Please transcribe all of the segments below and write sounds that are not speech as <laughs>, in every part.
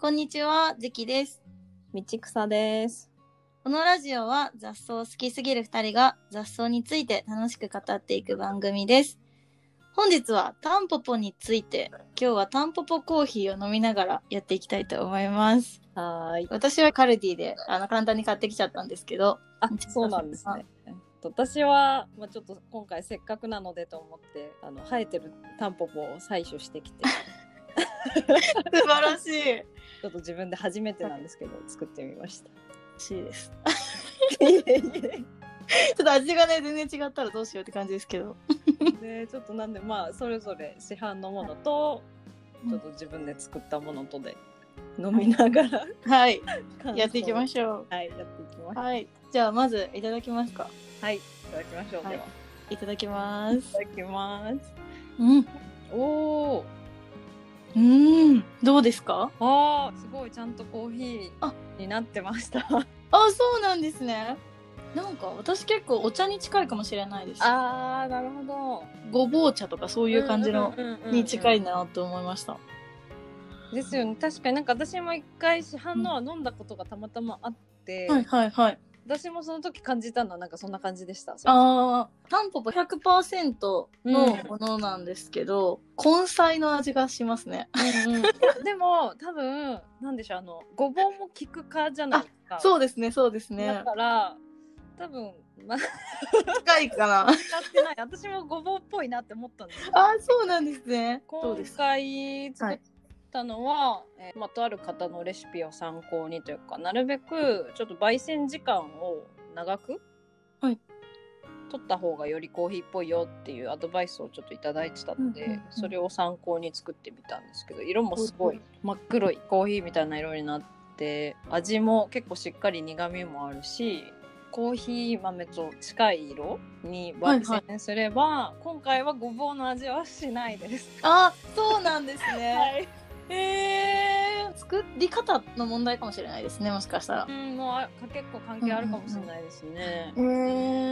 こんにちは、ジキです。道草です。このラジオは雑草好きすぎる二人が雑草について楽しく語っていく番組です。本日はタンポポについて、今日はタンポポコーヒーを飲みながらやっていきたいと思います。はーい。私はカルディであの簡単に買ってきちゃったんですけど、あ、そうなんですね。えっと私は、まあ、ちょっと今回せっかくなのでと思ってあの生えてるタンポポを採取してきて <laughs> 素晴らしい。ちょっと自分で初めてなんですけど作ってみました。しいです。いえい <laughs> ちょっと味がね、全然違ったらどうしようって感じですけど。えでちょっとなんでまあそれぞれ市販のものとちょっと自分で作ったものとで飲みながら <laughs> はい、やっていきまょしょう。はい、やっていきまう。す。はい。じゃあ、まずいただきますか。はい、いただきましょう。はいでは、いただきますい。ただきます。うん。おお。うん。どうですか？あーすごいちゃんとコーヒあーになってました。あ、そうなんですね。なんか私結構お茶に近いかもしれないです。あーなるほど。ごぼう茶とかそういう感じのに近いなと思いました。ですよね確かになんか私も一回市販のは飲んだことがたまたまあって、はいはいはい。私もその時感じたのはなんかそんな感じでした。ああ、タンポポ100%のものなんですけど、根菜の味がしますね。うんうん、<laughs> でも多分なんでしょうあのごぼうも効くかじゃないですか。そうですね、そうですだね。から多分まあ近いかな。使ってない私もごぼうっぽいなって思ったんですああ、そうなんですね。今回作ったのは、えーまあ、とある方のレシピを参考にというかなるべくちょっと焙煎時間を長く、はい取った方がよりコーヒーっぽいよっていうアドバイスをちょっといただいてたので、うんうんうんそれを参考に作ってみたんですけど色もすごい真っ黒いコーヒーみたいな色になって味も結構しっかり苦みもあるしコーヒー豆と近い色に焙煎すれば、今回はごぼうの味はしないです。あーそうなんですね。<laughs> いへえ。作り方の問題かもしれないですね、もしかしたらう。ん、もうあ結構関係あるかもしれないですね。へ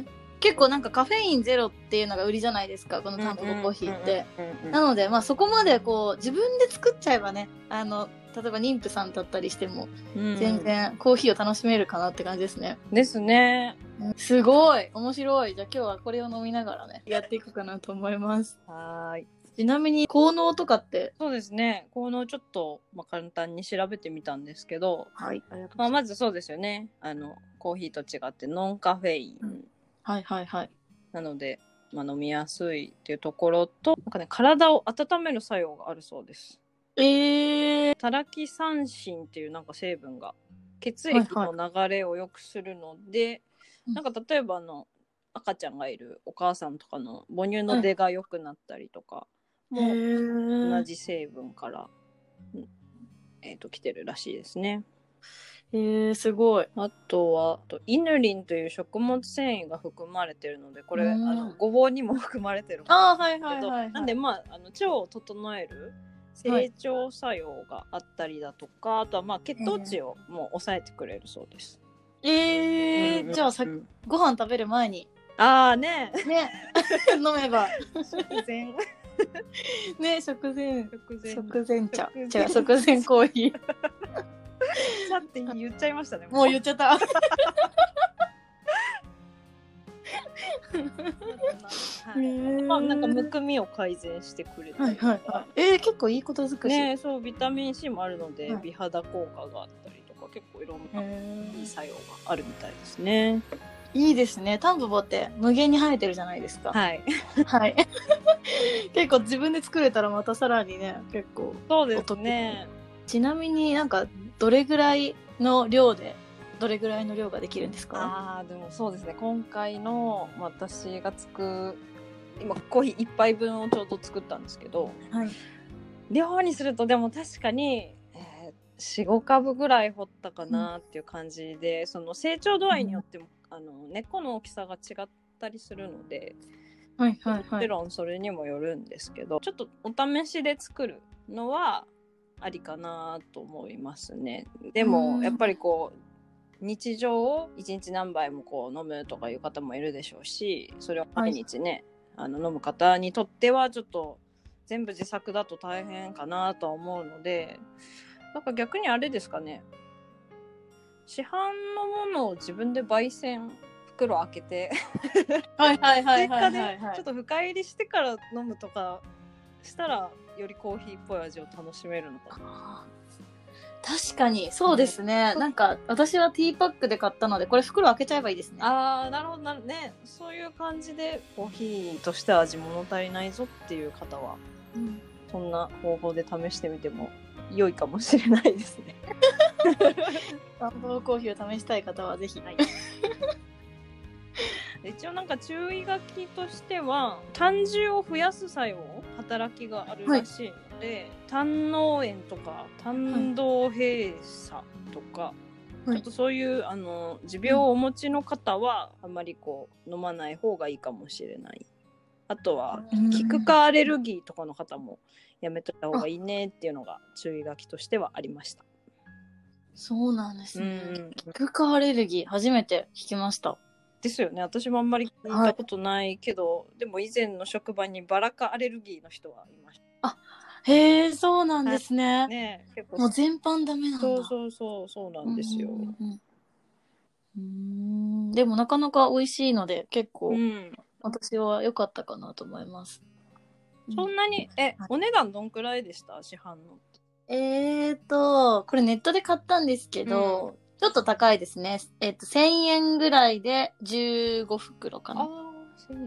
え。結構なんかカフェインゼロっていうのが売りじゃないですか、このタンポポコーヒーって。うんうんうんうん。なので、まあそこまでこう、自分で作っちゃえばね、あの、例えば妊婦さんだったりしても、うん全然コーヒーを楽しめるかなって感じですね。ですね。すごい面白いじゃあ今日はこれを飲みながらね、やっていくかなと思います。はーい。ちなみに、効能とかって、そうですね。このちょっと、まあ、簡単に調べてみたんですけど、はい。まあ、まずそうですよね。あの、コーヒーと違ってノンカフェイン。うんはいはいはい。なので、まあ、飲みやすいっていうところと、なんかね、体を温める作用があるそうです。えー、タラキサンシンっていうなんか成分が血液の流れを良くするので、うんなんか例えばあの赤ちゃんがいるお母さんとかの母乳の出が良くなったりとかも同同じ成分から、うんえー、と来てるらしいですね。えー、すごい。あとはあとイヌリンという食物繊維が含まれてるのでこれ、うん。あのごぼうにも含まれてるあーはいけど、はいはい、はい。なんでまああの腸を整える成長作用があったりだとか、あとはまあ血糖値をもう抑えてくれるそうです。えー、うん。うんじゃあさ、うんご飯食べる前に、ああね。ね、<laughs> 飲めば、<laughs> ね、食前、食前食前茶。食前違う、食前コーヒー。<laughs> 茶って言っちゃいましたね。もう言っちゃった。はいまあなんかむくみを改善してくれたはいりとか、はいはい。えー、結構いいことづくし。ねそうビタミン C もあるので、はい美肌効果があったりとか結構いろんないい作用があるみたいですね。いいですね。タンポポって無限に生えてるじゃないですか。はい。はい。<laughs> 結構自分で作れたらまたさらにね、結構。そうですね。ちなみになんか、どれぐらいの量で、どれぐらいの量ができるんですか？ああでもそうですね今回の私がつく今コーヒー1杯分をちょうど作ったんですけどはい。量にするとでも確かに、えー、45株ぐらい掘ったかなっていう感じで、その成長度合いによっても、あの根っこの大きさが違ったりするので、はいはいはい。もちろんそれにもよるんですけどちょっとお試しで作るのはありかなと思いますね。でうんもやっぱりこう日常を1日何杯もこう飲むとかいう方もいるでしょうしそれを毎日ね、あの飲む方にとってはちょっと全部自作だと大変かなとは思うのでなんか逆にあれですかね市販のものを自分で焙煎袋開けてはいはいはい追加ではいはい、はいちょっと深入りしてから飲むとかしたらよりコーヒーっぽい味を楽しめるのかな。確かにそうですね、なんか私はティーパックで買ったのでこれ袋開けちゃえばいいですね。あーなるほどなるねそういう感じでコーヒーとして味物足りないぞっていう方はうん。そんな方法で試してみても良いかもしれないですね。暖房コーヒーを試したい方はぜひ、はい。<laughs> 一応なんか注意書きとしては胆汁を増やす作用働きがあるらしいので、胆嚢炎とか胆道閉鎖とか、はい。ちょっとそういうあの持病をお持ちの方はあんまりこう飲まない方がいいかもしれない。あとはうん。キク科アレルギーとかの方もやめといた方がいいねっていうのが注意書きとしてはありました。そうなんですうんね、うん。キク科アレルギー初めて聞きました。ですよね。私もあんまり聞いたことないけど、でも以前の職場にバラ科アレルギーの人はいましへえそうなんですね、たね結構。もう全般ダメなんだ。そうそうそうそうなんですよ、うんうんうん。うーん。でもなかなか美味しいので結構うん。私は良かったかなと思います。そんなに？えはい。お値段どんくらいでした？市販の。えーと、これネットで買ったんですけど、ちょっと高いですね。えっと、1000円ぐらいで15袋かな。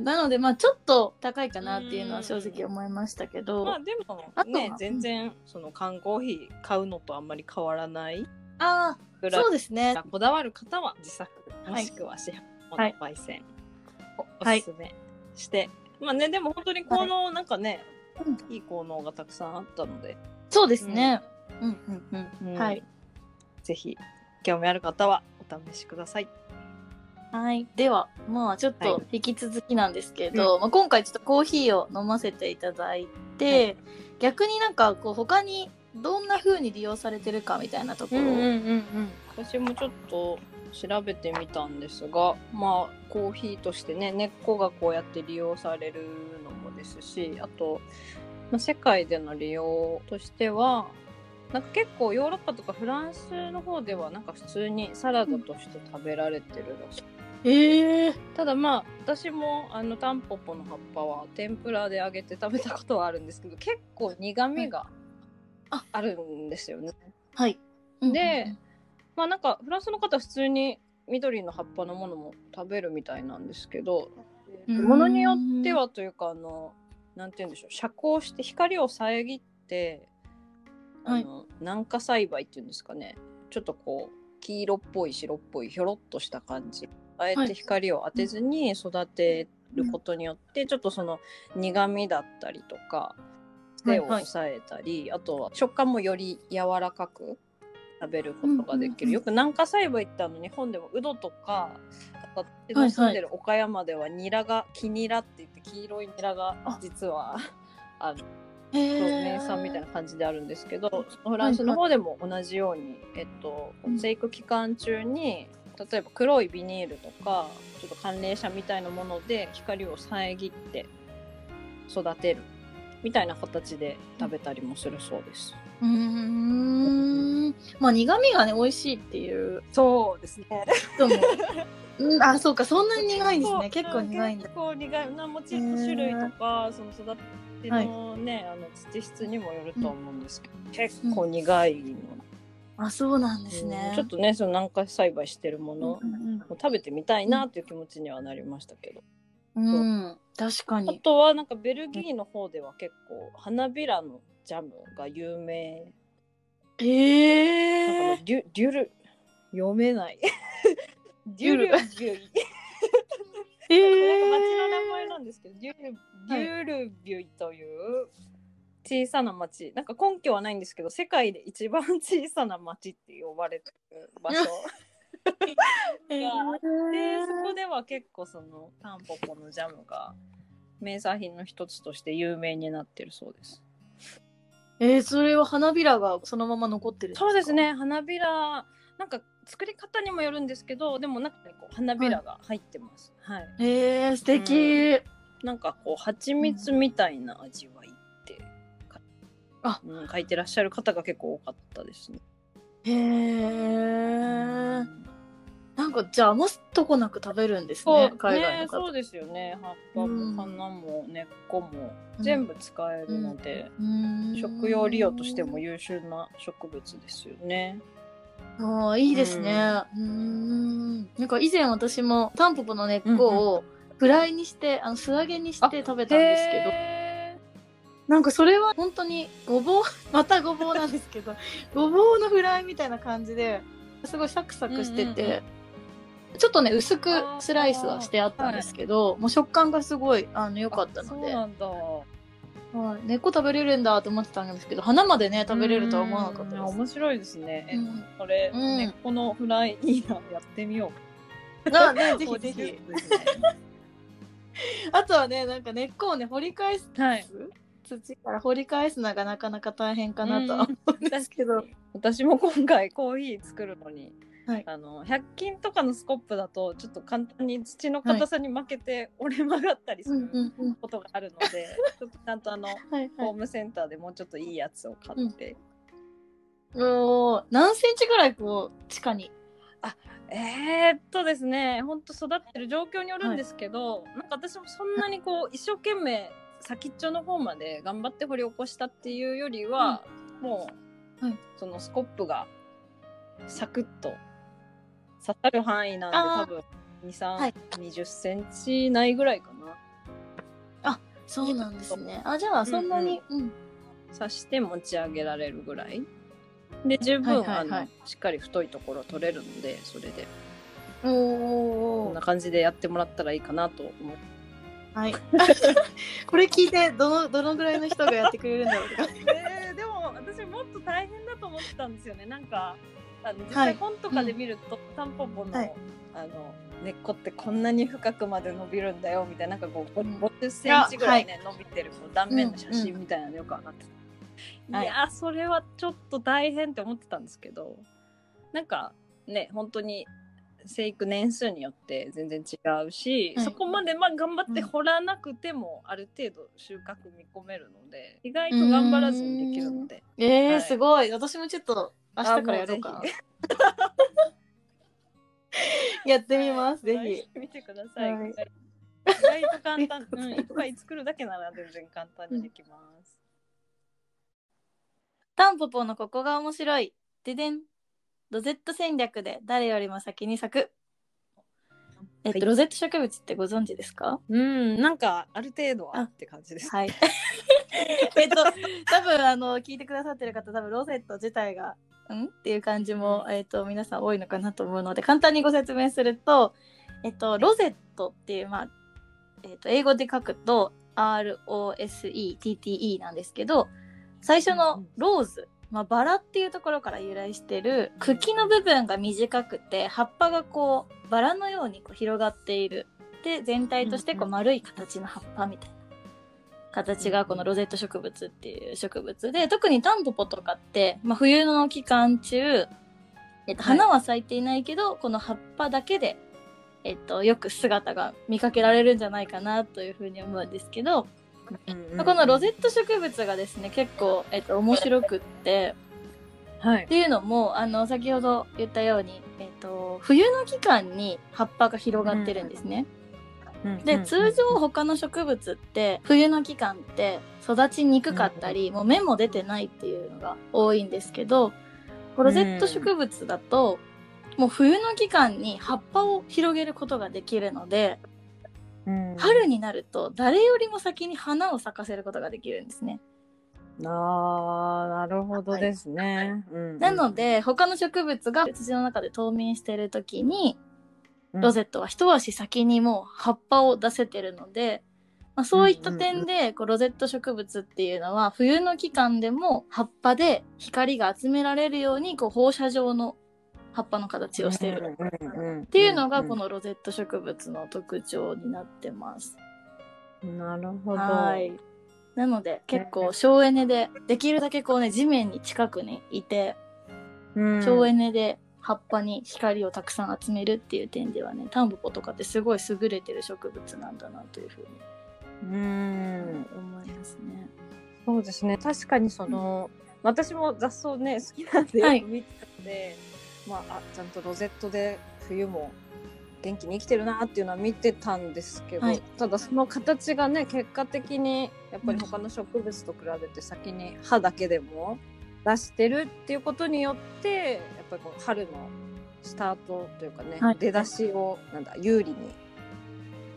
なので、まあちょっと高いかなっていうのは正直思いましたけど、まあでもね全然その缶コーヒー買うのとあんまり変わらないああ、そうですね。こだわる方は自作もはいしくは市販のはい。焙煎をおすすめして、まあねでも本当に効能なんかね、いい効能がたくさんあったので、そうですね。うんうんうん。うんはい。ぜひ興味ある方はお試しください。はい。では、まあちょっはと引き続きなんですけど、まあ、今回ちょっとコーヒーを飲ませていただいて、はい逆になんかこう他にどんな風に利用されてるかみたいなところ。を、私もちょっと調べてみたんですがまあコーヒーとしてね根っこがこうやって利用されるのもですしあと、まあ、世界での利用としてはなんか結構ヨーロッパとかフランスの方ではなんか普通にサラダとして食べられてるらしい。ええただまあ私もあのタンポポの葉っぱは天ぷらで揚げて食べたことはあるんですけど結構苦味がああ。るんですよね。はい。でまあなんかフランスの方は普通に緑の葉っぱのものも食べるみたいなんですけどうん。ものによってはというかあのなんて言うんでしょう遮光して光を遮ってあの、軟化栽培っていうんですかね。ちょっとこう黄色っぽい白っぽいひょろっとした感じ。あえて光を当てずに育てることによって、ちょっとその苦味だったりとか癖を抑えたり、あとは食感もより柔らかく食べることができる、うんうんうんよく軟化栽培ってあの日本でもウドとか私の住んでる岡山ではニラが黄ニラって言って黄色いニラが実はあの名産みたいな感じであるんですけどフランスの方でも同じように、えっとうん。生育期間中に例えば黒いビニールとかちょっと寒冷車みたいなもので光を遮って育てるみたいな形で食べたりもするそうです。うーん。まあ苦味がね美味しいっていう。そうですね。人もうんあそうかそんなに苦いんですね。結構苦いんだ。結構苦い。なもちろん種類とか、その育てのね、あの土質にもよると思うんですけど、結構苦いの、あそうなんですね。うんちょっとねその軟化栽培してるもの、うんうん食べてみたいなっていう気持ちにはなりましたけど、うん、う。ん確かあにとはなんかベルギーの方では結構花びらのジャムが有名。ええなんかねデュデュル読めない。<laughs> デュル。ビュイ。え <laughs> なんかえ町の名前なんですけど、デュルデュルビュイという小さな町、なんか根拠はないんですけど、世界で一番小さな町って呼ばれてる場所。<laughs> えで、そこでは結構そのタンポポのジャムが名産品の一つとして有名になってるそうです。えー、それは花びらがそのまま残ってるんか？そうですね、花びら、なんか作り方にもよるんですけど、でも中にこう花びらが入ってます。はい。えー、素敵、なんかこう蜂蜜みたいな味わいって、あうん、書いてらっしゃる方が結構多かったですね。へえ。なんかじゃあ余すとこなく食べるんですね海外の方。そうですよね葉っぱうんも花も根っこもうん全部使えるので、うーん食用利用としても優秀な植物ですよね。ああいいですね。うーん。なんか以前私もタンポポの根っこをフライにして、あの素揚げにして食べたんですけど、へなんかそれは本当にごぼう <laughs> またごぼうなんですけどごぼうのフライみたいな感じですごいサクサクしてて、うんうんちょっとね薄くスライスはしてあったんですけど、もう食感がすごいあの良ーかったので、そうなんだ。はい、根っこ食べれるんだと思ってたんですけど花までね食べれるとは思わなかったうんです。面白いですね。えうんこれ、うん根っこのフライいいなやってみよう。<laughs> あねぜひぜひ <laughs> あとはねなんか根っこをね掘り返すはい。土から掘り返すのがなかなか大変かなとは思うんですけど、<laughs> 私も今回コーヒー作るのに、はい。あの100均とかのスコップだとちょっと簡単に土の硬さに負けて折れ曲がったりするうんうんうん。ことがあるので、<laughs> ちょっとちゃんとあのはいはい。ホームセンターでもうちょっといいやつを買って、おー何センチぐらいこう地下に？えー、っとですねほんと育ってる状況によるんですけど、なんか私もそんなにこう一生懸命先っちょの方まで頑張って掘り起こしたっていうよりは、もう、はい。そのスコップがサクッと刺さる範囲なんで多分23、はい。20センチないぐらいかな。そうなんですね。あじゃあそんなに、うん刺して持ち上げられるぐらい。で十分、はいはいはい。あのしっかり太いところ取れるのでそれで。おこんーな感じでやってもらったらいいかなと思ってはい。<laughs> これ聞いてどのどのぐらいの人がやってくれるんだろうとか。<laughs> えーでも私もっと大変だと思ってたんですよね。なんかあの実はい。際本とかで見ると、タンポポの,、はい。あの根っこってこんなに深くまで伸びるんだよみたいななんかこううん。50センチぐらいね、伸びてるこう断面の写真みたいなのよく上がって。た、はい。いやーそれはちょっと大変って思ってたんですけどなんかね本当に生育年数によって全然違うし、はい。そこまでまあ頑張って掘らなくてもある程度収穫見込めるので意外と頑張らずにできるので。えーはい。すごい。私もちょっと明日からやろうか <laughs> やってみますぜはい。ひ見てください、はい。意外と簡単。<laughs> うんいっぱい作るだけなら全然簡単にできます、タンポポのここが面白い。ででん。ロゼット戦略で誰よりも先に咲く。えっと、はい。ロゼット植物ってご存知ですか？うんなんかある程度はって感じです。はい。<laughs> えっと、多分あの聞いてくださってる方、多分ロゼット自体が、ん？っていう感じも、えっと、皆さん多いのかなと思うので、簡単にご説明すると、えっと、ロゼットっていう、まあ、えっと、英語で書くと、ROSETTE なんですけど、最初のローズ、まあ、バラっていうところから由来してる茎の部分が短くて葉っぱがこうバラのようにこう広がっている。で全体としてこう丸い形の葉っぱみたいな形がこのロゼット植物っていう植物で特にタンポポとかって、まあ、冬の期間中、えっと、はい。花は咲いていないけど、この葉っぱだけで、えっと、よく姿が見かけられるんじゃないかなというふうに思うんですけど、まあこのロゼット植物がですね結構、えっと、面白くってはい。っていうのもあの先ほど言ったように、えっと、冬の期間に葉っぱが広がってるんですね。で通常他の植物って冬の期間って育ちにくかったり、もう芽も出てないっていうのが多いんですけどロゼット植物だと、もう冬の期間に葉っぱを広げることができるので春になると誰よりも先に花を咲かせることができるんですね。あーなるほどですね、うんなので他の植物が土の中で冬眠してる時にロゼットは一足先にもう葉っぱを出せてるので、まあ、そういった点でこうロゼット植物っていうのは冬の期間でも葉っぱで光が集められるようにこう放射状の葉っぱの形をしてる。っっていうのがこのロゼット植物の特徴になってます。なるほど。はい。なので結構省エネでできるだけこうね地面に近くにいてうん。省エネで葉っぱに光をたくさん集めるっていう点ではねタンポポとかってすごい優れてる植物なんだなというふうにうん。思いますね。そうですね。確かにその、私も雑草ね好きなんで見てたんで、まああちゃんとロゼットで冬も元気に生きてるなっていうのは見てたんですけど、はい。ただその形がね結果的にやっぱり他の植物と比べて先に葉だけでも出してるっていうことによってぱりこう春のスタートというかね、はい。出だしをなんだ有利に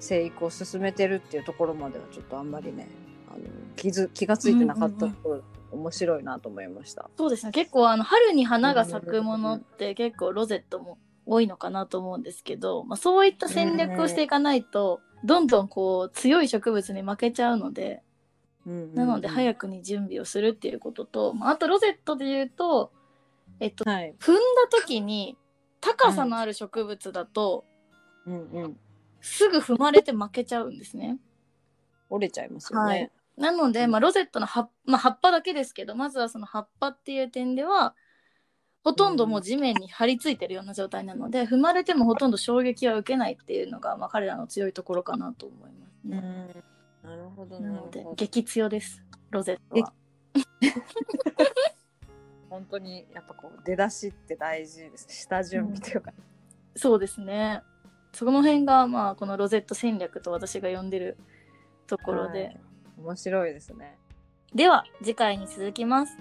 生育を進めてるっていうところまではちょっとあんまりねあの気づ気がついてなかったところ、面白いなと思いました。そうですね。結構あの春に花が咲くものって結構ロゼットも多いのかなと思うんですけど、まあ、そういった戦略をしていかないとどんどんこう強い植物に負けちゃうのでなのでく、早くに準備をするっていうことと、まあ、あとロゼットで言うとえっとはい、踏んだ時に高さのある植物だとうんうん、すぐ踏まれて負けちゃうんですね。折れちゃいますよね。はいなので、まあ、ロゼットの葉,、まあ、葉っぱだけですけどまずはその葉っぱっていう点ではほとんどもう地面に張り付いてるような状態なので、踏まれてもほとんど衝撃は受けないっていうのが、まあ、彼らの強いところかなと思いますうんね。なるほどなので。激強ですロゼットは。本当にやっぱこう出だしって大事です。下準備というか。そうですねその辺がまあこのロゼット戦略と私が呼んでるところで、はい面白いですね。では次回に続きます